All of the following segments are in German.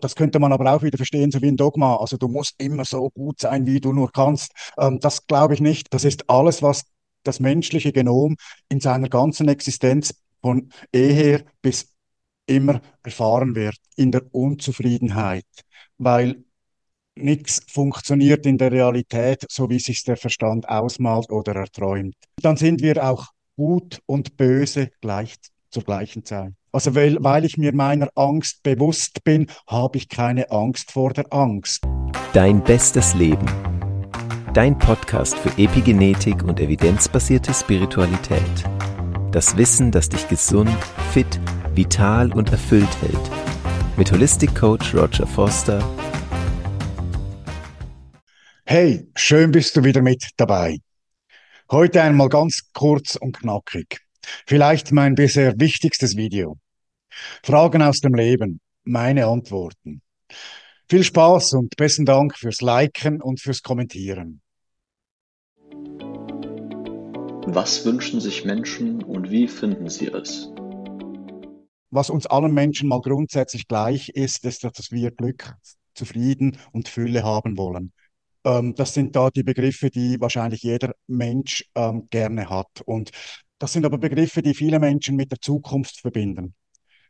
Das könnte man aber auch wieder verstehen, so wie ein Dogma. Also du musst immer so gut sein, wie du nur kannst. Ähm, das glaube ich nicht. Das ist alles, was das menschliche Genom in seiner ganzen Existenz von eher bis immer erfahren wird, in der Unzufriedenheit. Weil nichts funktioniert in der Realität, so wie sich der Verstand ausmalt oder erträumt. Dann sind wir auch gut und böse gleich zur gleichen Zeit. Also weil, weil ich mir meiner Angst bewusst bin, habe ich keine Angst vor der Angst. Dein bestes Leben. Dein Podcast für Epigenetik und evidenzbasierte Spiritualität. Das Wissen, das dich gesund, fit, vital und erfüllt hält. Mit Holistic Coach Roger Foster Hey, schön bist du wieder mit dabei. Heute einmal ganz kurz und knackig. Vielleicht mein bisher wichtigstes Video. Fragen aus dem Leben, meine Antworten. Viel Spaß und besten Dank fürs Liken und fürs Kommentieren. Was wünschen sich Menschen und wie finden sie es? Was uns allen Menschen mal grundsätzlich gleich ist, ist, dass wir Glück, Zufrieden und Fülle haben wollen. Ähm, das sind da die Begriffe, die wahrscheinlich jeder Mensch ähm, gerne hat. Und das sind aber Begriffe, die viele Menschen mit der Zukunft verbinden.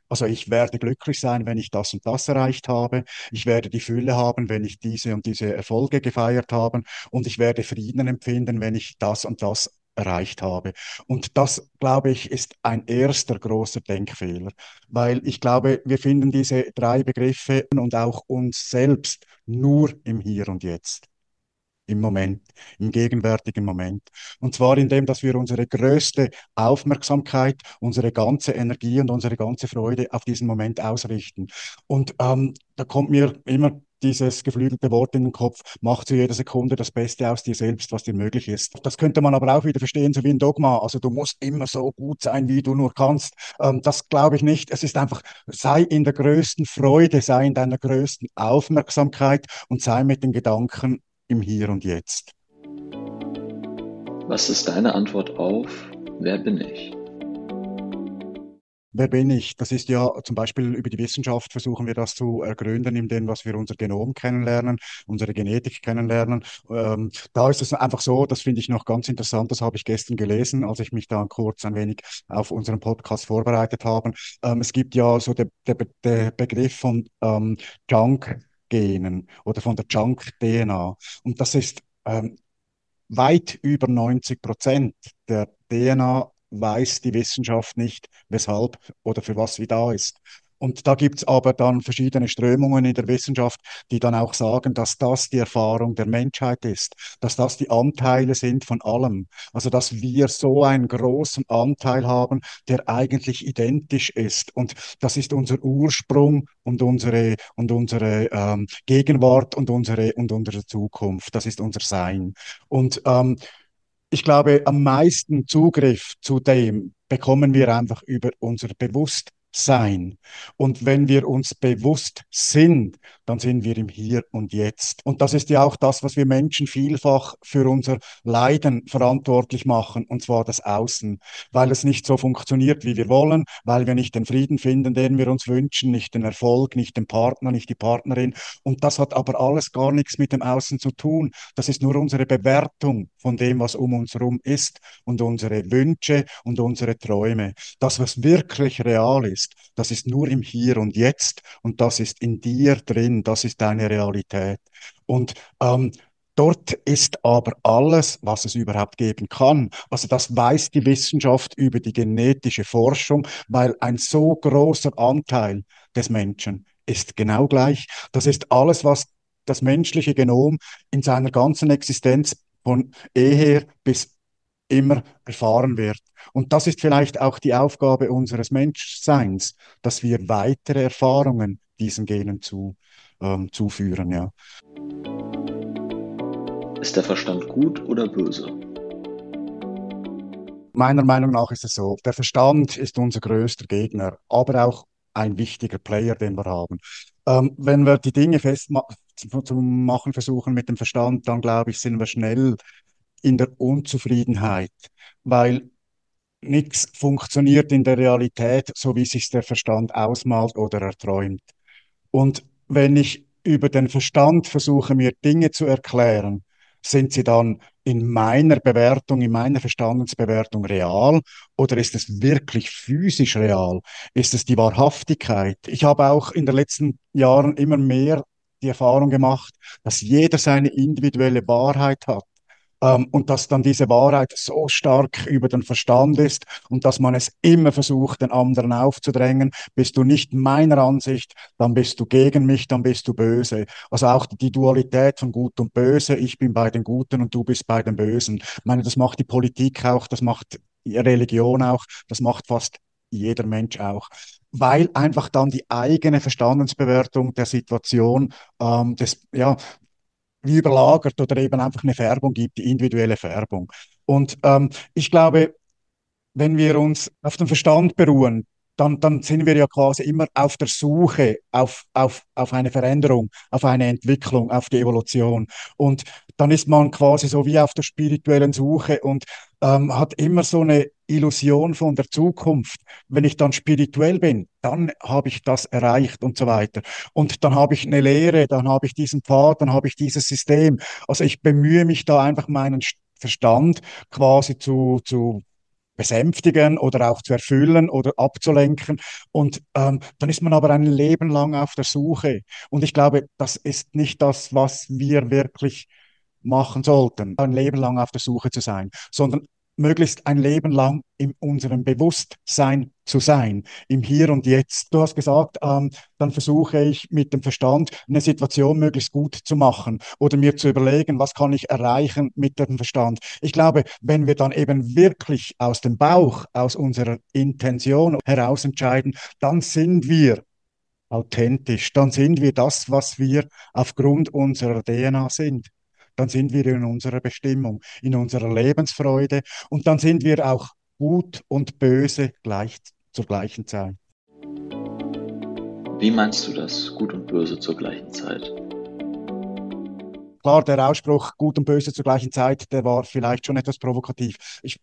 Also ich werde glücklich sein, wenn ich das und das erreicht habe. Ich werde die Fülle haben, wenn ich diese und diese Erfolge gefeiert habe. Und ich werde Frieden empfinden, wenn ich das und das erreicht habe. Und das, glaube ich, ist ein erster großer Denkfehler, weil ich glaube, wir finden diese drei Begriffe und auch uns selbst nur im Hier und Jetzt im Moment, im gegenwärtigen Moment. Und zwar indem, dass wir unsere größte Aufmerksamkeit, unsere ganze Energie und unsere ganze Freude auf diesen Moment ausrichten. Und ähm, da kommt mir immer dieses geflügelte Wort in den Kopf, mach zu jeder Sekunde das Beste aus dir selbst, was dir möglich ist. Das könnte man aber auch wieder verstehen, so wie ein Dogma. Also du musst immer so gut sein, wie du nur kannst. Ähm, das glaube ich nicht. Es ist einfach, sei in der größten Freude, sei in deiner größten Aufmerksamkeit und sei mit den Gedanken im Hier und Jetzt. Was ist deine Antwort auf, wer bin ich? Wer bin ich? Das ist ja zum Beispiel über die Wissenschaft versuchen wir das zu ergründen, indem was wir unser Genom kennenlernen, unsere Genetik kennenlernen. Ähm, da ist es einfach so, das finde ich noch ganz interessant, das habe ich gestern gelesen, als ich mich da kurz ein wenig auf unseren Podcast vorbereitet habe. Ähm, es gibt ja so der, der, der Begriff von ähm, Junk Genen oder von der Junk-DNA. Und das ist ähm, weit über 90 Prozent der DNA weiß die Wissenschaft nicht, weshalb oder für was sie da ist. Und da gibt es aber dann verschiedene Strömungen in der Wissenschaft, die dann auch sagen, dass das die Erfahrung der Menschheit ist, dass das die Anteile sind von allem. Also dass wir so einen großen Anteil haben, der eigentlich identisch ist. Und das ist unser Ursprung und unsere, und unsere ähm, Gegenwart und unsere, und unsere Zukunft. Das ist unser Sein. Und ähm, ich glaube, am meisten Zugriff zu dem bekommen wir einfach über unser Bewusstsein sein. Und wenn wir uns bewusst sind, dann sind wir im Hier und Jetzt. Und das ist ja auch das, was wir Menschen vielfach für unser Leiden verantwortlich machen, und zwar das Außen, weil es nicht so funktioniert, wie wir wollen, weil wir nicht den Frieden finden, den wir uns wünschen, nicht den Erfolg, nicht den Partner, nicht die Partnerin. Und das hat aber alles gar nichts mit dem Außen zu tun. Das ist nur unsere Bewertung von dem, was um uns herum ist und unsere Wünsche und unsere Träume. Das, was wirklich real ist ist, das ist nur im Hier und Jetzt und das ist in dir drin, das ist deine Realität. Und ähm, Dort ist aber alles, was es überhaupt geben kann. Also das weiß die Wissenschaft über die genetische Forschung, weil ein so großer Anteil des Menschen ist genau gleich. Das ist alles, was das menschliche Genom in seiner ganzen Existenz von eher bis immer erfahren wird. Und das ist vielleicht auch die Aufgabe unseres Menschseins, dass wir weitere Erfahrungen diesen Genen zu, ähm, zuführen. Ja. Ist der Verstand gut oder böse? Meiner Meinung nach ist es so, der Verstand ist unser größter Gegner, aber auch ein wichtiger Player, den wir haben. Ähm, wenn wir die Dinge festzumachen versuchen mit dem Verstand, dann glaube ich, sind wir schnell in der Unzufriedenheit, weil nichts funktioniert in der Realität, so wie sich der Verstand ausmalt oder erträumt. Und wenn ich über den Verstand versuche, mir Dinge zu erklären, sind sie dann in meiner Bewertung, in meiner Verstandensbewertung real oder ist es wirklich physisch real? Ist es die Wahrhaftigkeit? Ich habe auch in den letzten Jahren immer mehr die Erfahrung gemacht, dass jeder seine individuelle Wahrheit hat. Ähm, und dass dann diese Wahrheit so stark über den Verstand ist und dass man es immer versucht, den anderen aufzudrängen. Bist du nicht meiner Ansicht, dann bist du gegen mich, dann bist du böse. Also auch die Dualität von Gut und Böse. Ich bin bei den Guten und du bist bei den Bösen. Ich meine, das macht die Politik auch, das macht Religion auch, das macht fast jeder Mensch auch weil einfach dann die eigene Verstandensbewertung der Situation ähm, des, ja, überlagert oder eben einfach eine Färbung gibt, die individuelle Färbung. Und ähm, ich glaube, wenn wir uns auf den Verstand beruhen, dann, dann sind wir ja quasi immer auf der Suche auf, auf, auf eine Veränderung, auf eine Entwicklung, auf die Evolution. Und dann ist man quasi so wie auf der spirituellen Suche und ähm, hat immer so eine Illusion von der Zukunft. Wenn ich dann spirituell bin, dann habe ich das erreicht und so weiter. Und dann habe ich eine Lehre, dann habe ich diesen Pfad, dann habe ich dieses System. Also ich bemühe mich da einfach meinen Verstand quasi zu, zu besänftigen oder auch zu erfüllen oder abzulenken. Und ähm, dann ist man aber ein Leben lang auf der Suche. Und ich glaube, das ist nicht das, was wir wirklich machen sollten, ein Leben lang auf der Suche zu sein, sondern möglichst ein Leben lang in unserem Bewusstsein zu sein, im Hier und Jetzt. Du hast gesagt, ähm, dann versuche ich mit dem Verstand eine Situation möglichst gut zu machen oder mir zu überlegen, was kann ich erreichen mit dem Verstand. Ich glaube, wenn wir dann eben wirklich aus dem Bauch, aus unserer Intention heraus entscheiden, dann sind wir authentisch, dann sind wir das, was wir aufgrund unserer DNA sind dann sind wir in unserer Bestimmung, in unserer Lebensfreude und dann sind wir auch gut und böse gleich zur gleichen Zeit. Wie meinst du das, gut und böse zur gleichen Zeit? Klar, der Ausspruch gut und böse zur gleichen Zeit, der war vielleicht schon etwas provokativ. Ich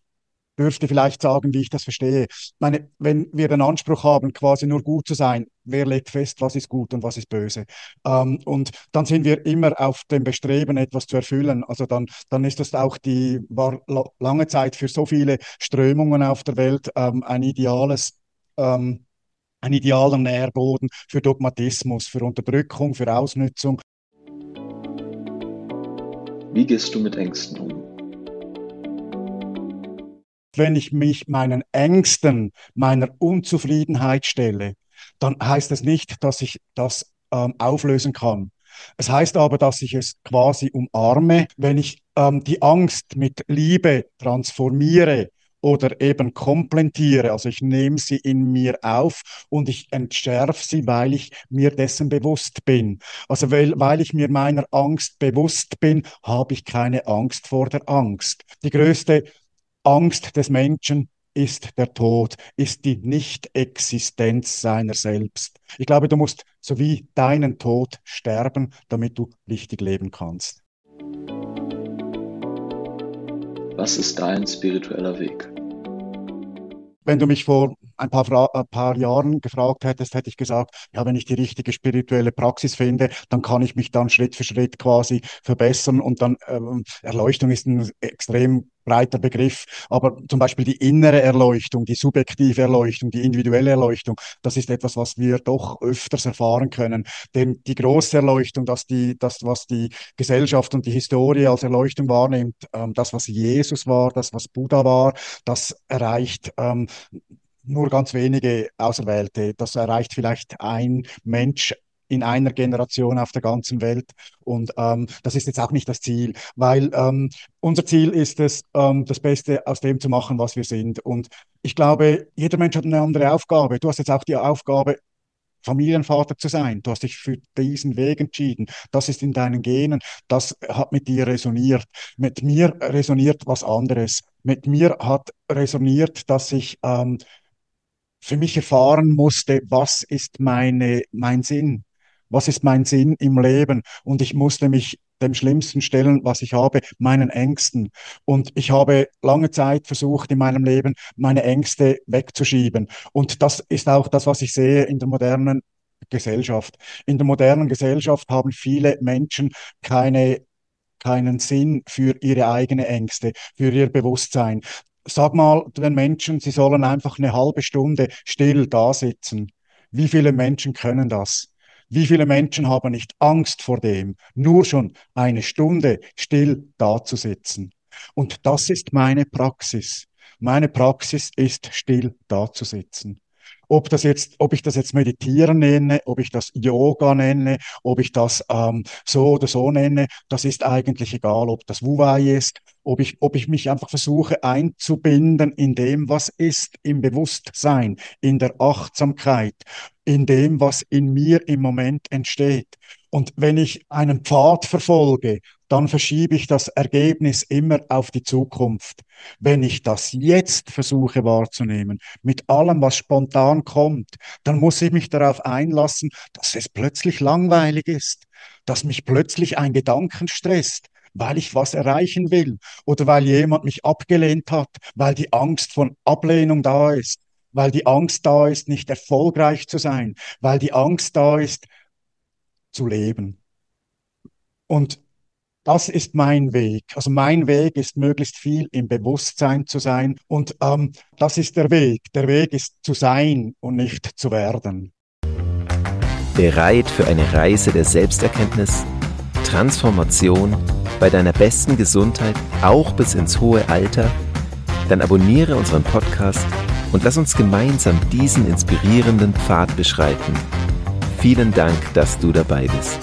dürfte vielleicht sagen, wie ich das verstehe. Meine, wenn wir den Anspruch haben, quasi nur gut zu sein, wer legt fest, was ist gut und was ist böse? Ähm, und dann sind wir immer auf dem Bestreben, etwas zu erfüllen. Also dann, dann ist das auch die, war lange Zeit für so viele Strömungen auf der Welt ähm, ein ideales, ähm, ein idealer Nährboden für Dogmatismus, für Unterdrückung, für Ausnutzung. Wie gehst du mit Ängsten um? Wenn ich mich meinen Ängsten, meiner Unzufriedenheit stelle, dann heißt das nicht, dass ich das ähm, auflösen kann. Es heißt aber, dass ich es quasi umarme, wenn ich ähm, die Angst mit Liebe transformiere oder eben komplettiere. Also ich nehme sie in mir auf und ich entschärfe sie, weil ich mir dessen bewusst bin. Also weil, weil ich mir meiner Angst bewusst bin, habe ich keine Angst vor der Angst. Die größte Angst des Menschen ist der Tod, ist die Nicht-Existenz seiner selbst. Ich glaube, du musst so wie deinen Tod sterben, damit du richtig leben kannst. Was ist dein spiritueller Weg? Wenn du mich vor ein paar, Fra ein paar Jahren gefragt hättest, hätte ich gesagt, ja, wenn ich die richtige spirituelle Praxis finde, dann kann ich mich dann Schritt für Schritt quasi verbessern und dann ähm, Erleuchtung ist ein extrem breiter Begriff, aber zum Beispiel die innere Erleuchtung, die subjektive Erleuchtung, die individuelle Erleuchtung, das ist etwas, was wir doch öfters erfahren können. Denn die große Erleuchtung, dass die, das, was die Gesellschaft und die Historie als Erleuchtung wahrnimmt, ähm, das, was Jesus war, das, was Buddha war, das erreicht ähm, nur ganz wenige Auserwählte. Das erreicht vielleicht ein Mensch in einer Generation auf der ganzen Welt. Und ähm, das ist jetzt auch nicht das Ziel, weil ähm, unser Ziel ist es, ähm, das Beste aus dem zu machen, was wir sind. Und ich glaube, jeder Mensch hat eine andere Aufgabe. Du hast jetzt auch die Aufgabe, Familienvater zu sein. Du hast dich für diesen Weg entschieden. Das ist in deinen Genen. Das hat mit dir resoniert. Mit mir resoniert was anderes. Mit mir hat resoniert, dass ich ähm, für mich erfahren musste, was ist meine, mein Sinn? Was ist mein Sinn im Leben? Und ich musste mich dem Schlimmsten stellen, was ich habe, meinen Ängsten. Und ich habe lange Zeit versucht, in meinem Leben meine Ängste wegzuschieben. Und das ist auch das, was ich sehe in der modernen Gesellschaft. In der modernen Gesellschaft haben viele Menschen keine keinen Sinn für ihre eigenen Ängste, für ihr Bewusstsein. Sag mal den Menschen, sie sollen einfach eine halbe Stunde still da sitzen. Wie viele Menschen können das? Wie viele Menschen haben nicht Angst vor dem, nur schon eine Stunde still dazusitzen? Und das ist meine Praxis. Meine Praxis ist, still dazusitzen. Ob das jetzt, ob ich das jetzt Meditieren nenne, ob ich das Yoga nenne, ob ich das ähm, so oder so nenne, das ist eigentlich egal, ob das Wu Wei ist, ob ich, ob ich mich einfach versuche einzubinden in dem, was ist, im Bewusstsein, in der Achtsamkeit, in dem, was in mir im Moment entsteht. Und wenn ich einen Pfad verfolge, dann verschiebe ich das Ergebnis immer auf die Zukunft. Wenn ich das jetzt versuche wahrzunehmen, mit allem, was spontan kommt, dann muss ich mich darauf einlassen, dass es plötzlich langweilig ist, dass mich plötzlich ein Gedanken stresst, weil ich was erreichen will oder weil jemand mich abgelehnt hat, weil die Angst von Ablehnung da ist, weil die Angst da ist, nicht erfolgreich zu sein, weil die Angst da ist, zu leben. Und das ist mein Weg. Also mein Weg ist möglichst viel im Bewusstsein zu sein. Und ähm, das ist der Weg. Der Weg ist zu sein und nicht zu werden. Bereit für eine Reise der Selbsterkenntnis, Transformation bei deiner besten Gesundheit, auch bis ins hohe Alter? Dann abonniere unseren Podcast und lass uns gemeinsam diesen inspirierenden Pfad beschreiten. Vielen Dank, dass du dabei bist.